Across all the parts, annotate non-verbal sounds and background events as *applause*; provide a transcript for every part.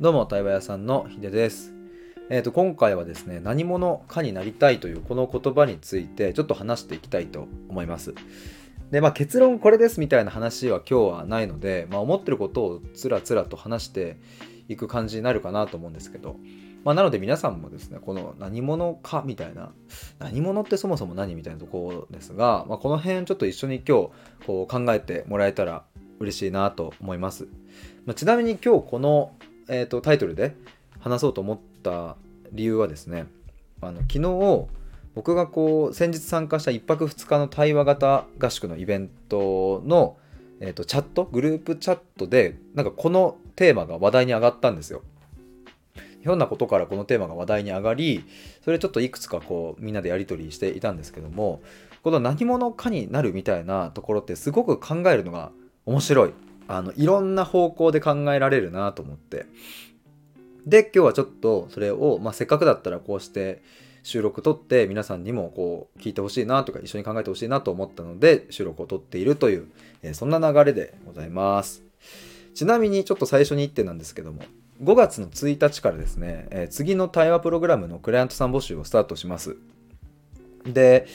どうも、対話屋さんのひでです。えっ、ー、と、今回はですね、何者かになりたいというこの言葉についてちょっと話していきたいと思います。で、まあ結論これですみたいな話は今日はないので、まあ思ってることをつらつらと話していく感じになるかなと思うんですけど、まあなので皆さんもですね、この何者かみたいな、何者ってそもそも何みたいなところですが、まあこの辺ちょっと一緒に今日こう考えてもらえたら嬉しいなと思います。まあ、ちなみに今日このえーと、タイトルで話そうと思った理由はですねあの昨日僕がこう先日参加した1泊2日の対話型合宿のイベントの、えーと、チャットグループチャットでなんかこのテーマが話題に上がったんですよ。ひょんなことからこのテーマが話題に上がりそれちょっといくつかこうみんなでやり取りしていたんですけどもこの何者かになるみたいなところってすごく考えるのが面白いあのいろんな方向で考えられるなと思って。で今日はちょっとそれを、まあ、せっかくだったらこうして収録撮って皆さんにもこう聞いてほしいなとか一緒に考えてほしいなと思ったので収録を撮っているという、えー、そんな流れでございます。ちなみにちょっと最初に1点なんですけども5月の1日からですね、えー、次の対話プログラムのクライアントさん募集をスタートします。で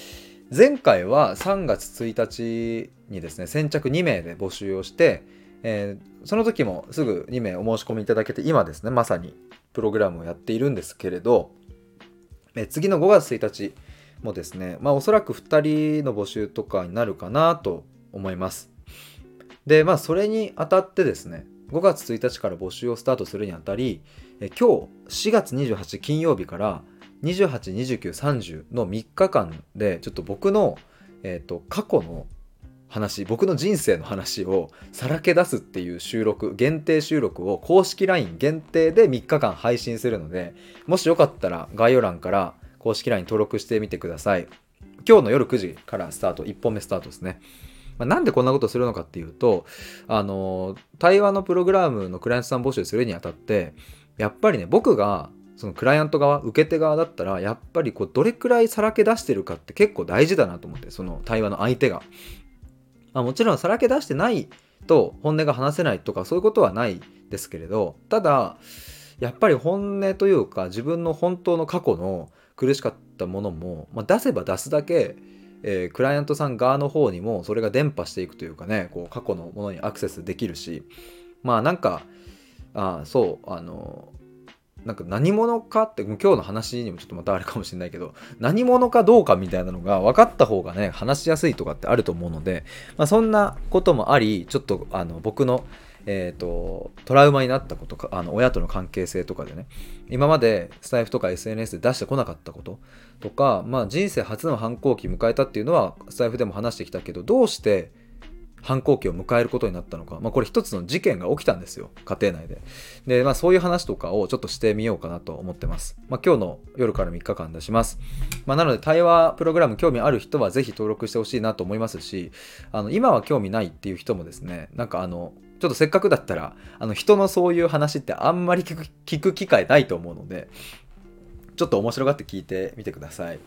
前回は3月1日にですね先着2名で募集をしてえー、その時もすぐ2名お申し込みいただけて今ですねまさにプログラムをやっているんですけれど、えー、次の5月1日もですねまあおそらく2人の募集とかになるかなと思います。でまあそれにあたってですね5月1日から募集をスタートするにあたり、えー、今日4月28金曜日から282930の3日間でちょっと僕の、えーと過去の話僕の人生の話をさらけ出すっていう収録限定収録を公式 LINE 限定で3日間配信するのでもしよかったら概要欄から公式 LINE 登録してみてください今日の夜9時からスタート1本目スタートですねま、なんでこんなことするのかっていうと、あの、対話のプログラムのクライアントさん募集するにあたって、やっぱりね、僕がそのクライアント側、受け手側だったら、やっぱりこうどれくらいさらけ出してるかって結構大事だなと思って、その対話の相手が。まあ、もちろんさらけ出してないと本音が話せないとかそういうことはないですけれどただやっぱり本音というか自分の本当の過去の苦しかったものも、まあ、出せば出すだけ、えー、クライアントさん側の方にもそれが伝播していくというかねこう過去のものにアクセスできるしまあなんかあそうあのなんか何者かって今日の話にもちょっとまたあるかもしれないけど何者かどうかみたいなのが分かった方がね話しやすいとかってあると思うので、まあ、そんなこともありちょっとあの僕のえーと、トラウマになったことかあの親との関係性とかでね今までスタイフとか SNS で出してこなかったこととか、まあ、人生初の反抗期迎えたっていうのはスタイフでも話してきたけどどうして反抗期を迎えることになったのか、まあ、これ一つの事件が起きたんですよ。家庭内で。で、まあ、そういう話とかをちょっとしてみようかなと思ってます、まあ、今日の夜から3日間出します、まあ、なので対話プログラム興味ある人はぜひ登録してほしいなと思いますしあの今は興味ないっていう人もですねなんかあのちょっとせっかくだったらあの人のそういう話ってあんまり聞く聞く機会ないと思うのでちょっと面白がって聞いてみてください。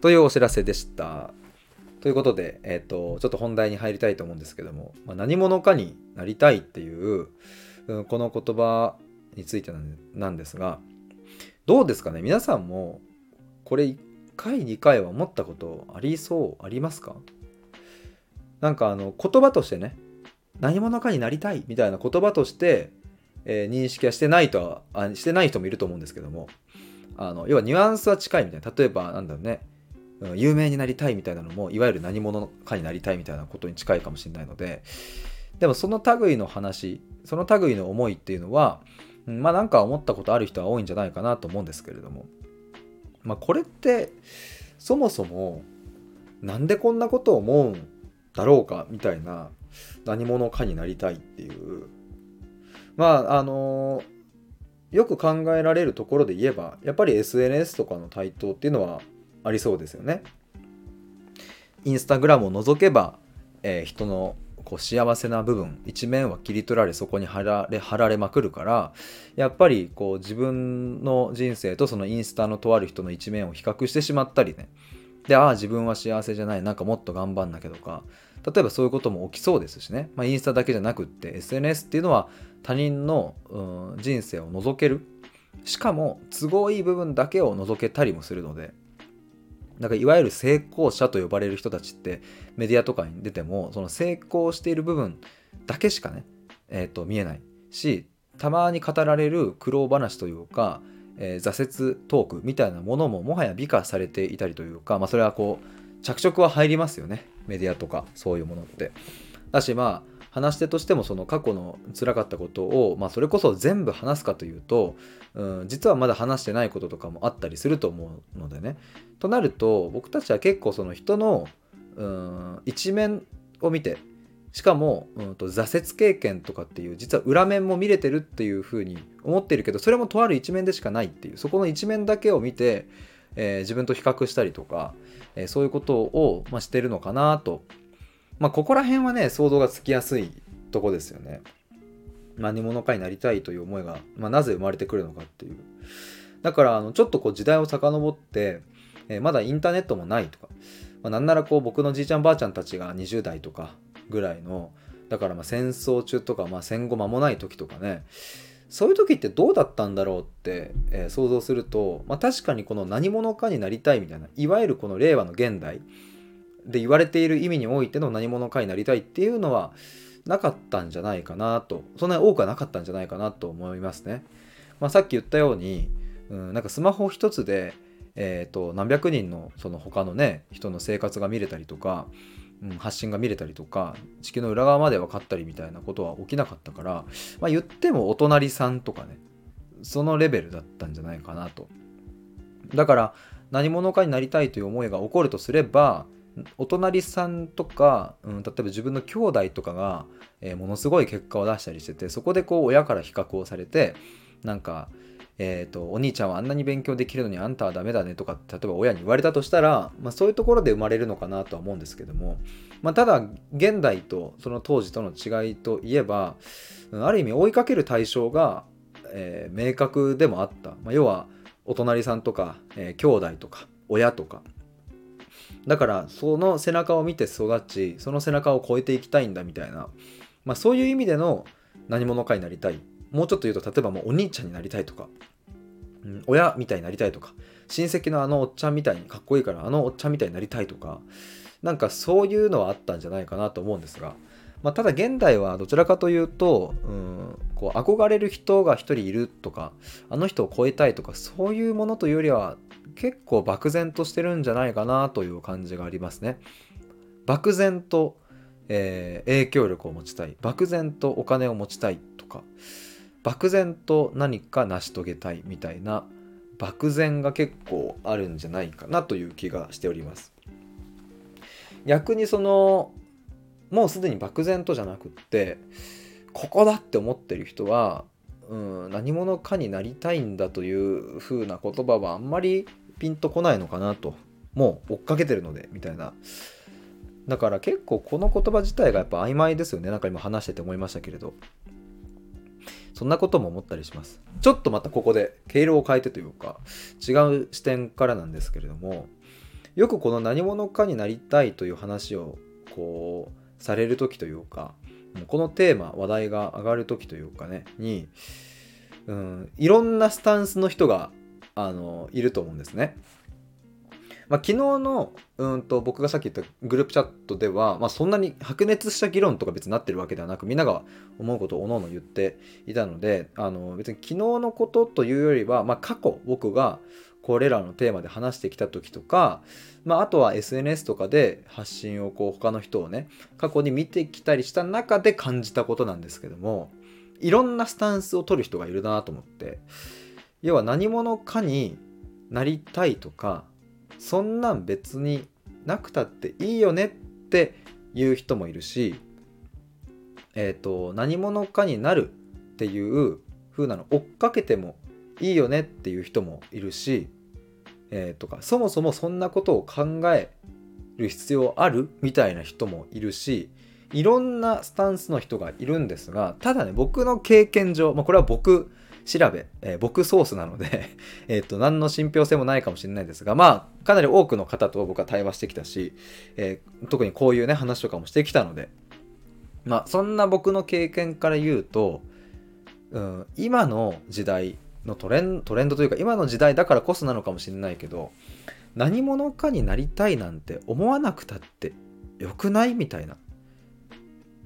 というお知らせでした。ということで、えっ、ー、と、ちょっと本題に入りたいと思うんですけども、まあ、何者かになりたいっていう、うんこの言葉についてなんですが、どうですかね？皆さんも、これ1回、2回は思ったことありそうありますか？なんかあの、言葉としてね、何者かになりたいみたいな言葉として、えー、認識はしてないとはあ、してない人もいると思うんですけども、あの要はニュアンスは近いみたいな。例えばなんだろうね。有名になりたいみたいなのもいわゆる何者かになりたいみたいなことに近いかもしれないのででもその類の話その類の思いっていうのはまあなんか思ったことある人は多いんじゃないかなと思うんですけれどもまあこれってそもそもなんでこんなことを思うんだろうかみたいな何者かになりたいっていう。まああのよく考えられるところで言えばやっぱり SNS とかの台頭っていうのはありそうですよね。インスタグラムを除けば、えー、人のこう幸せな部分一面は切り取られそこに貼られ貼られまくるからやっぱりこう自分の人生とそのインスタのとある人の一面を比較してしまったりね。でああ自分は幸せじゃないなんかもっと頑張んなきゃとか例えばそういうことも起きそうですしね、まあ、インスタだけじゃなくって SNS っていうのは他人の、うん、人生を覗ける。しかも都合いい部分だけを覗けたりもするのでだかいわゆる成功者と呼ばれる人たちってメディアとかに出てもその成功している部分だけしかね、えーと、見えないしたまに語られる苦労話というか、えー、挫折トークみたいなものももはや美化されていたりというか、まあ、それはこう着色は入りますよねメディアとかそういうものって。だしまあ話し手としてもその過去の辛かったことを、まあ、それこそ全部話すかというと、うん、実はまだ話してないこととかもあったりすると思うのでね。となると僕たちは結構その人の、うん、一面を見てしかも、うんと、挫折経験とかっていう実は裏面も見れてるっていうふうに思ってるけどそれもとある一面でしかないっていうそこの一面だけを見て、えー、自分と比較したりとか、えー、そういうことを、まあ、してるのかなとまあここら辺はね想像がつきやすいとこですよね。何者かになりたいという思いが、まあ、なぜ生まれてくるのかっていう。だからあのちょっとこう時代を遡って、えー、まだインターネットもないとか、まあ、なんならこう僕のじいちゃんばあちゃんたちが20代とかぐらいのだからま戦争中とか、まあ、戦後間もない時とかねそういう時ってどうだったんだろうって、えー、想像すると、まあ、確かにこの何者かになりたいみたいないわゆるこの令和の現代で言われている意味においての何者かになりたいっていうのはなかったんじゃないかなとそんなに多くはなかったんじゃないかなと思いますね。まあ、さっき言ったように、うん、なんかスマホ一つで、えーと、何百人のその他のね人の生活が見れたりとか、うん、発信が見れたりとか地球の裏側まで分かったりみたいなことは起きなかったから、まあ、言ってもお隣さんとかねそのレベルだったんじゃないかなと。だから何者かになりたいという思いが起こるとすればお隣さんとか、うん、例えば自分の兄弟とかが、えー、ものすごい結果を出したりしててそこでこう親から比較をされてなんか、えーと、お兄ちゃんはあんなに勉強できるのにあんたはダメだねとか例えば親に言われたとしたら、まあ、そういうところで生まれるのかなとは思うんですけども、まあ、ただ現代とその当時との違いといえばある意味追いかける対象が、えー、明確でもあった、まあ、要はお隣さんとか、えー、兄弟とか親とかだからその背中を見て育ちその背中を超えていきたいんだみたいな、まあ、そういう意味での何者かになりたい。もうちょっと言うと例えばもうお兄ちゃんになりたいとか、うん、親みたいになりたいとか。親戚のあのおっちゃんみたいにかっこいいからあのおっちゃんみたいになりたいとか。なんかそういうのはあったんじゃないかなと思うんですが、まあ、ただ現代はどちらかというと、うん、こう憧れる人が一人いるとかあの人を超えたいとかそういうものというよりは結構漠然としてるんじゃないかなという感じがありますね。漠然と、えー、影響力を持ちたい漠然とお金を持ちたいとか漠然と何か成し遂げたいみたいな漠然が結構あるんじゃないかなという気がしております。逆にそのもうすでに漠然とじゃなくってここだって思ってる人はうん、何者かになりたいんだという風な言葉はあんまりピンとこないのかなともう追っかけてるのでみたいな。だから結構この言葉自体がやっぱ曖昧ですよね。なんか今話してて思いましたけれど。そんなことも思ったりします。ちょっとまたここで経路を変えてというか違う視点からなんですけれどもよくこの何者かになりたいという話をこうされる時というかこのテーマ話題が上がる時というかねに、うん、いろんなスタンスの人があのいると思うんですね。まあ、昨日のうんと僕がさっき言ったグループチャットでは、まあ、そんなに白熱した議論とか別になってるわけではなくみんなが思うことをおのおの言っていたのであの別に昨日のことというよりは、まあ、過去僕がこれらのテーマで話してきた時とか、まあ、あとは SNS とかで発信をこう他の人をね過去に見てきたりした中で感じたことなんですけどもいろんなスタンスを取る人がいるなと思って要は何者かになりたいとかそんなん別になくたっていいよねっていう人もいるしえっ、ー、と何者かになるっていう風なの追っかけてもいいよねっていう人もいるし、えー、とかそもそもそんなことを考える必要あるみたいな人もいるしいろんなスタンスの人がいるんですがただね僕の経験上、まあ、これは僕調べ、えー、僕ソースなので *laughs* えっと、何の信憑性もないかもしれないですが、まあ、かなり多くの方と僕は対話してきたし、えー、特にこういうね、話とかもしてきたので、まあ、そんな僕の経験から言うと、うん、今の時代のトレントレンドというか、今の時代だからこそなのかもしれないけど、何者かになりたいなんて思わなくたってよくないみたいな。っ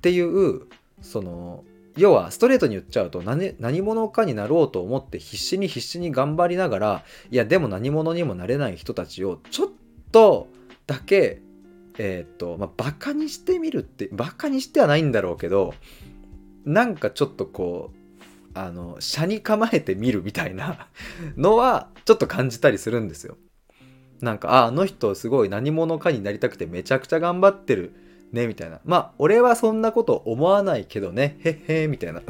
ていうその要はストレートに言っちゃうと何何者かになろうと思って必死に必死に頑張りながらいやでも何者にもなれない人たちをちょっとだけえっ、とまあバカにしてみるってバカにしてはないんだろうけどなんかちょっとこうあの車に構えてみるみたいな *laughs* のはちょっと感じたりするんですよ。なんかああの人すごい何者かになりたくてめちゃくちゃ頑張ってるねみたいな。まあ俺はそんなこと思わないけどね。へっへーみたいな。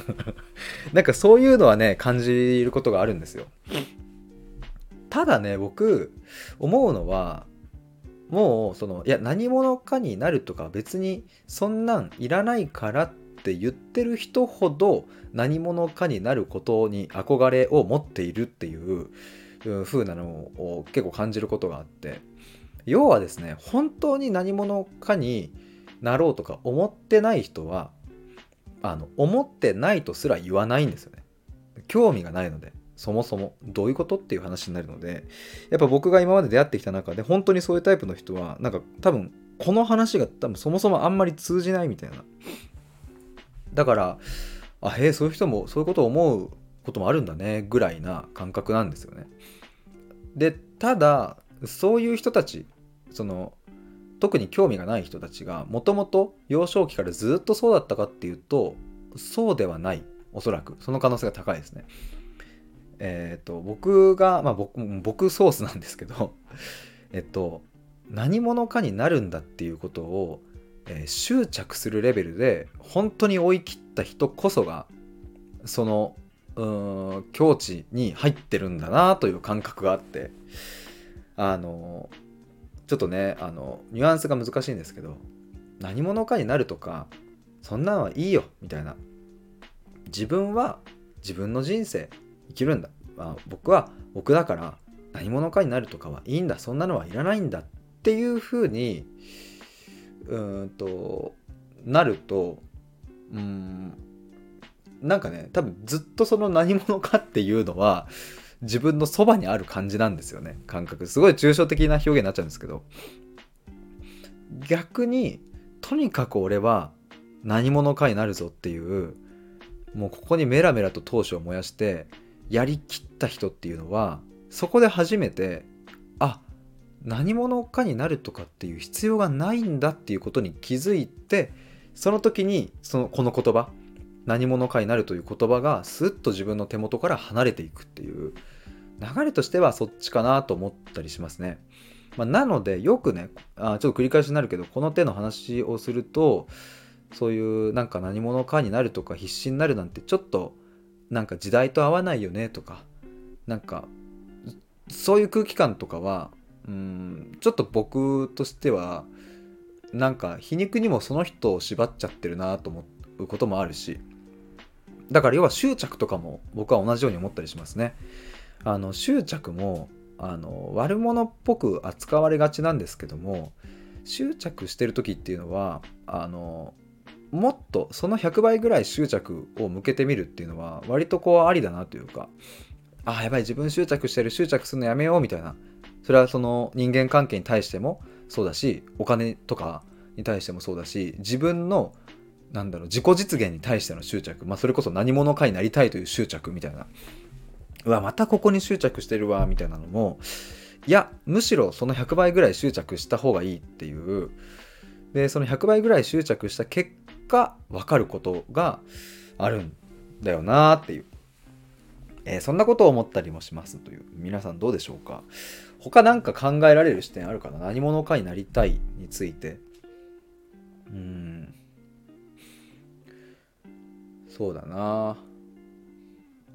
*laughs* なんかそういうのはね感じることがあるんですよ。ただね僕思うのはもうそのいや何者かになるとか別にそんなんいらないからって言ってる人ほど何者かになることに憧れを持っているっていう風なのを結構感じることがあって。要はですね本当に何者かになろうとか思ってない人はあの思ってないとすら言わないんですよね。興味がないのでそもそもどういうことっていう話になるのでやっぱ僕が今まで出会ってきた中で本当にそういうタイプの人はなんか多分この話が多分そもそもあんまり通じないみたいな。だからあへえそういう人もそういうことを思うこともあるんだねぐらいな感覚なんですよね。でただそういう人たちその特に興味がない人たちがもともと幼少期からずっとそうだったかっていうとそうではないおそらく。その可能性が高いですね。えっ、ー、と僕がまあ僕僕ソースなんですけど *laughs* えっと何者かになるんだっていうことを、えー、執着するレベルで本当に追い切った人こそがそのうん境地に入ってるんだなという感覚があってあのちょっとねあのニュアンスが難しいんですけど何者かになるとかそんなんはいいよみたいな。自分は自分の人生生きるんだ、まあ、僕は僕だから何者かになるとかはいいんだ。そんなのはいらないんだ。っていうふうにうんとなるとうんなんかね多分ずっとその何者かっていうのは自分のそばにある感じなんですよね。感覚。すごい抽象的な表現になっちゃうんですけど。逆にとにかく俺は何者かになるぞっていうもうここにメラメラと闘志を燃やしてやりきった人っていうのはそこで初めてあ何者かになるとかっていう必要がないんだっていうことに気づいてその時にそのこの言葉何者かになるという言葉がスッと自分の手元から離れていくっていう流れとしてはそっちかなと思ったりしますね。まあ、なのでよくねあちょっと繰り返しになるけどこの手の話をするとそういうなんか何者かになるとか必死になるなんてちょっとなんか時代と合わないよねとかなんかそういう空気感とかはうんちょっと僕としてはなんか皮肉にもその人を縛っちゃってるなと思うこともあるしだから要は執着とかも僕は同じように思ったりしますね。あの執着もあの悪者っぽく扱われがちなんですけども執着してる時っていうのはあのもっとその100倍ぐらい執着を向けてみるっていうのは割とこうありだなというかあやばい自分執着してる執着するのやめようみたいなそれはその人間関係に対してもそうだしお金とかに対してもそうだし自分のなんだろう自己実現に対しての執着。まあそれこそ何者かになりたいという執着みたいな。うわまたここに執着してるわみたいなのもいやむしろその100倍ぐらい執着した方がいいっていう。でその100倍ぐらい執着した結果分かることがあるんだよなっていう、えー、そんなことを思ったりもします。という。皆さんどうでしょうか？他なんか考えられる視点あるかな？何者かになりたいについて。うん。そうだな。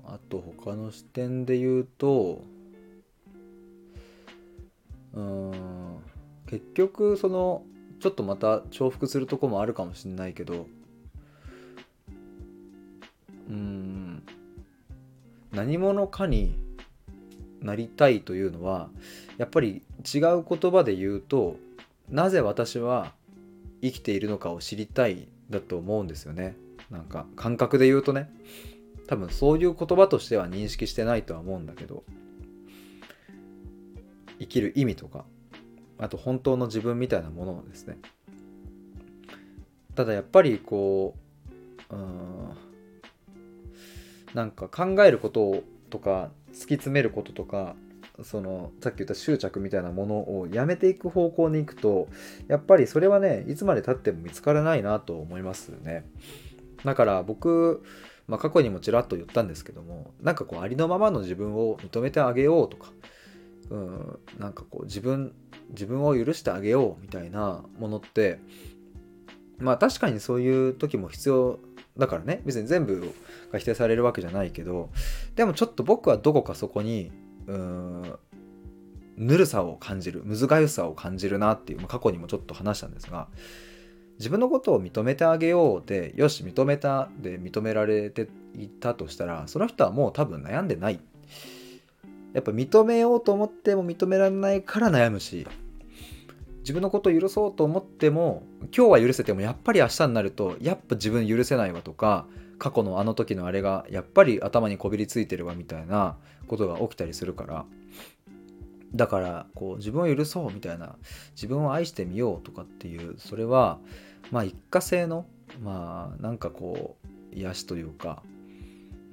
あと他の視点で言うとうん結局そのちょっとまた重複するとこもあるかもしれないけどうん何者かになりたいというのはやっぱり違う言葉で言うとなぜ私は生きているのかを知りたいだと思うんですよね。なんか感覚で言うとね多分そういう言葉としては認識してないとは思うんだけど生きる意味とかあと本当の自分みたいなものをですねただやっぱりこううんなんか考えることとか突き詰めることとかそのさっき言った執着みたいなものをやめていく方向に行くとやっぱりそれはねいつまでたっても見つからないなと思いますね。だから僕、まあ、過去にもちらっと言ったんですけどもなんかこうありのままの自分を認めてあげようとかうんなんかこう自分自分を許してあげようみたいなものってまあ確かにそういう時も必要だからね。別に全部が否定されるわけじゃないけどでもちょっと僕はどこかそこにうんぬるさを感じるむずがゆさを感じるなっていう、まあ、過去にもちょっと話したんですが自分のことを認めてあげようでよし認めたで認められていたとしたらその人はもう多分悩んでない。やっぱ認めようと思っても認められないから悩むし自分のことを許そうと思っても今日は許せてもやっぱり明日になるとやっぱ自分許せないわとか過去のあの時のあれがやっぱり頭にこびりついてるわみたいなことが起きたりするから。だからこう自分を許そうみたいな自分を愛してみようとかっていうそれはまあ一過性のまあなんかこう癒しというか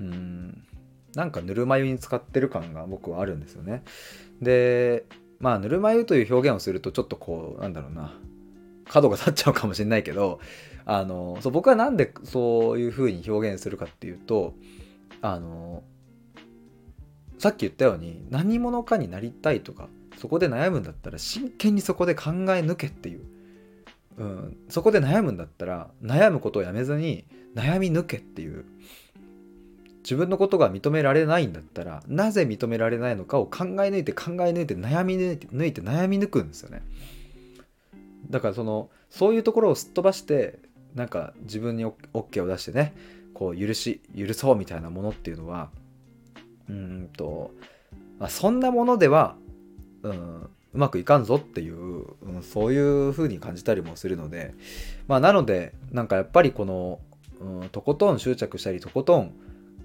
うんなんかぬるま湯に使ってる感が僕はあるんですよね。でまあぬるま湯という表現をするとちょっとこうなんだろうな角が立っちゃうかもしれないけどあのそう僕はなんでそういう風に表現するかっていうとあのさっき言ったように何者かになりたいとかそこで悩むんだったら真剣にそこで考え抜けっていう、うん、そこで悩むんだったら悩むことをやめずに悩み抜けっていう自分のことが認められないんだったらなぜ認められないのかを考え抜いて考え抜いて悩み抜いて抜いて悩み抜くんですよね。だからそのそういうところをすっ飛ばしてなんか自分に OK を出してねこう許し許そうみたいなものっていうのはうんと、まあ、そんなものでは、うん、うまくいかんぞっていう、うん、そういう風に感じたりもするのでまあなのでなんかやっぱりこの、うん、とことん執着したりとことん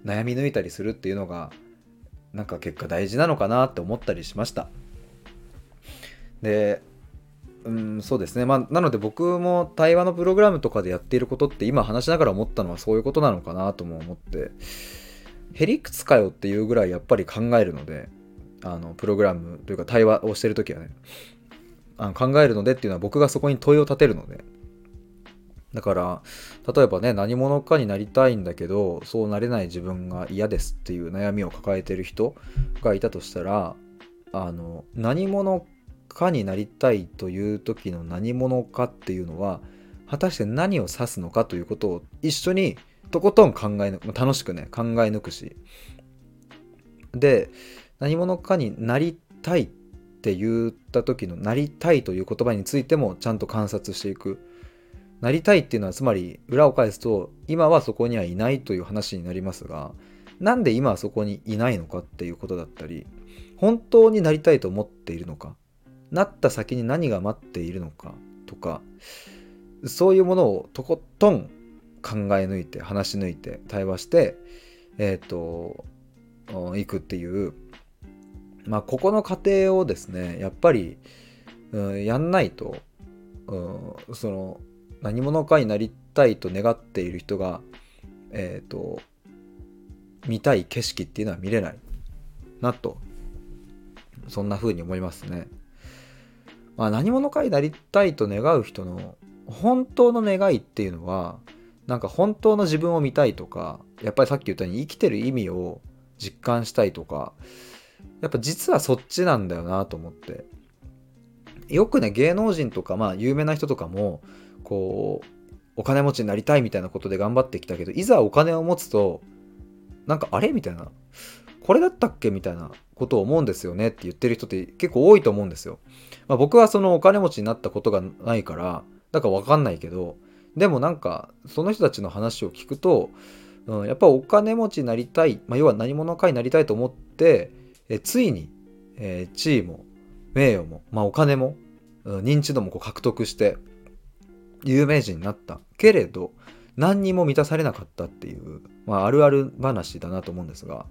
悩み抜いたりするっていうのがなんか結果大事なのかなって思ったりしました。でうんそうですね。まあなので僕も対話のプログラムとかでやっていることって今話しながら思ったのはそういうことなのかなとも思ってへりくつかよっていうぐらいやっぱり考えるのであのプログラムというか対話をしてる時はねあの考えるのでっていうのは僕がそこに問いを立てるので。だから例えばね何者かになりたいんだけどそうなれない自分が嫌ですっていう悩みを抱えてる人がいたとしたらあの何者かになりたいという時の何者かっていうのは果たして何を指すのかということを一緒にとことん考え楽しくね考え抜くし。で何者かになりたいって言った時のなりたいという言葉についてもちゃんと観察していく。なりたいっていうのはつまり裏を返すと今はそこにはいないという話になりますがなんで今はそこにいないのかっていうことだったり本当になりたいと思っているのかなった先に何が待っているのかとかそういうものをとことん考え抜いて話し抜いて対話してえっ、ー、といくっていうまあここの過程をですねやっぱり、うん、やんないと、うん、その何者かになりたいと願っている人がえっ、ー、と見たい景色っていうのは見れないなとそんな風に思いますね。まあ、何者かになりたいと願う人の本当の願いっていうのはなんか本当の自分を見たいとかやっぱりさっき言ったように生きてる意味を実感したいとかやっぱ実はそっちなんだよなと思ってよくね芸能人とかまあ有名な人とかもこうお金持ちになりたいみたいなことで頑張ってきたけどいざお金を持つとなんかあれみたいなこれだったっけみたいなことを思うんですよねって言ってる人って結構多いと思うんですよ。まあ、僕はそのお金持ちになったことがないからだから分かんないけどでもなんかその人たちの話を聞くとうん、やっぱお金持ちになりたい、まあ、要は何者かになりたいと思ってえついに、えー、地位も名誉も、まあ、お金も、うん、認知度もこう獲得して有名人になった。けれど何にも満たされなかったっていう、まあ、あるある話だなと思うんですが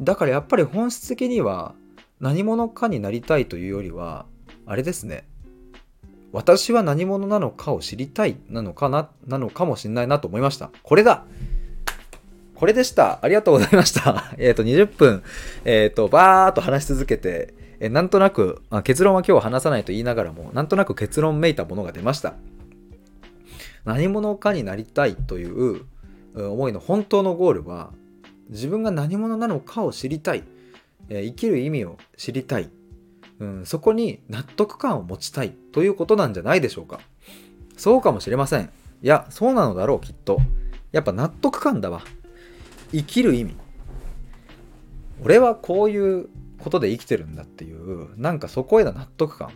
だからやっぱり本質的には何者かになりたいというよりはあれですね。私は何者なのかを知りたいなのかななのかもしれないなと思いました。これだ。これでした。ありがとうございました。*laughs* えっと20分。えっ、ー、とバーっと話し続けてえなんとなく、あ、結論は今日話さないと言いながらもなんとなく結論めいたものが出ました。何者かになりたいという思いの本当のゴールは自分が何者なのかを知りたい、え生きる意味を知りたい、うん、そこに納得感を持ちたいということなんじゃないでしょうか。そうかもしれません。いやそうなのだろうきっと。やっぱ納得感だわ。生きる意味。俺はこういうことで生きてるんだっていうなんかそこへの納得感。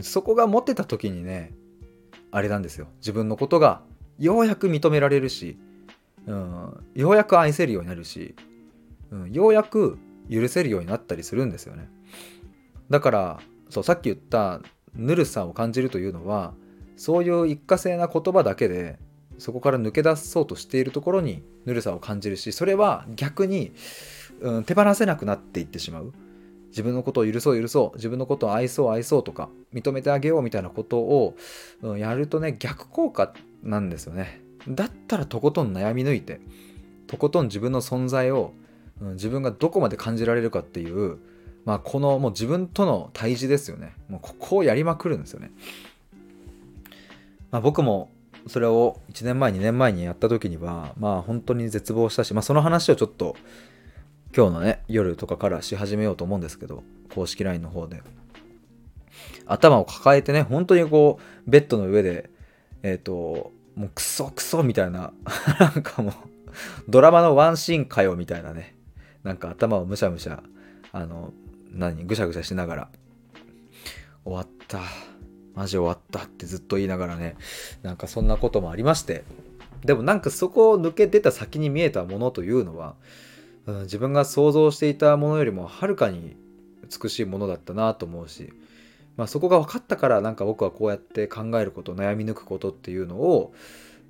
そこが持ってた時にねあれなんですよ。自分のことがようやく認められるし、うん、ようやく愛せるようになるし、うん、ようやく許せるようになったりするんですよね。だからそうさっき言ったぬるさを感じるというのはそういう一過性な言葉だけでそこから抜け出そうとしているところにぬるさを感じるしそれは逆に、うん、手放せなくなっていってしまう。自分のことを許そう許そう。自分のことを愛そう愛そうとか認めてあげようみたいなことを、うん、やるとね逆効果なんですよね。だったらとことん悩み抜いてとことん自分の存在を、うん、自分がどこまで感じられるかっていうまあこのもう自分との対峙ですよね。もうここをやりまくるんですよね、まあ、僕もそれを1年前2年前にやった時にはまあ本当に絶望したし、まあ、その話をちょっと今日のね、夜とかからし始めようと思うんですけど、公式 LINE の方で。頭を抱えてね、本当にこう、ベッドの上で、えっ、ー、と、もうクソクソみたいな、*laughs* なんかもう、ドラマのワンシーンかよみたいなね、なんか頭をむしゃむしゃ、あの、何、ぐしゃぐしゃしながら、終わった。マジ終わったってずっと言いながらね、なんかそんなこともありまして、でもなんかそこを抜け出た先に見えたものというのは、うん、自分が想像していたものよりもはるかに美しいものだったなと思うし、まあ、そこが分かったからなんか僕はこうやって考えること悩み抜くことっていうのを、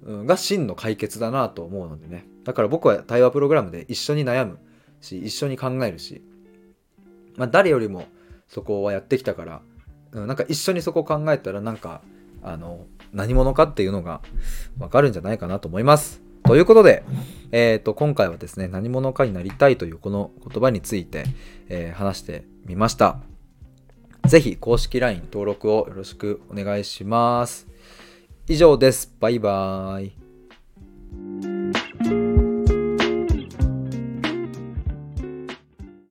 うん、が真の解決だなと思うのでね。だから僕は対話プログラムで一緒に悩むし一緒に考えるし、まあ、誰よりもそこはやってきたから、なんか一緒にそこ考えたらなんかあの何者かっていうのが分かるんじゃないかなと思います。ということで、えーと、今回はですね何者かになりたいというこの言葉について、えー、話してみました。ぜひ公式 LINE 登録をよろしくお願いします。以上です。バイバーイ。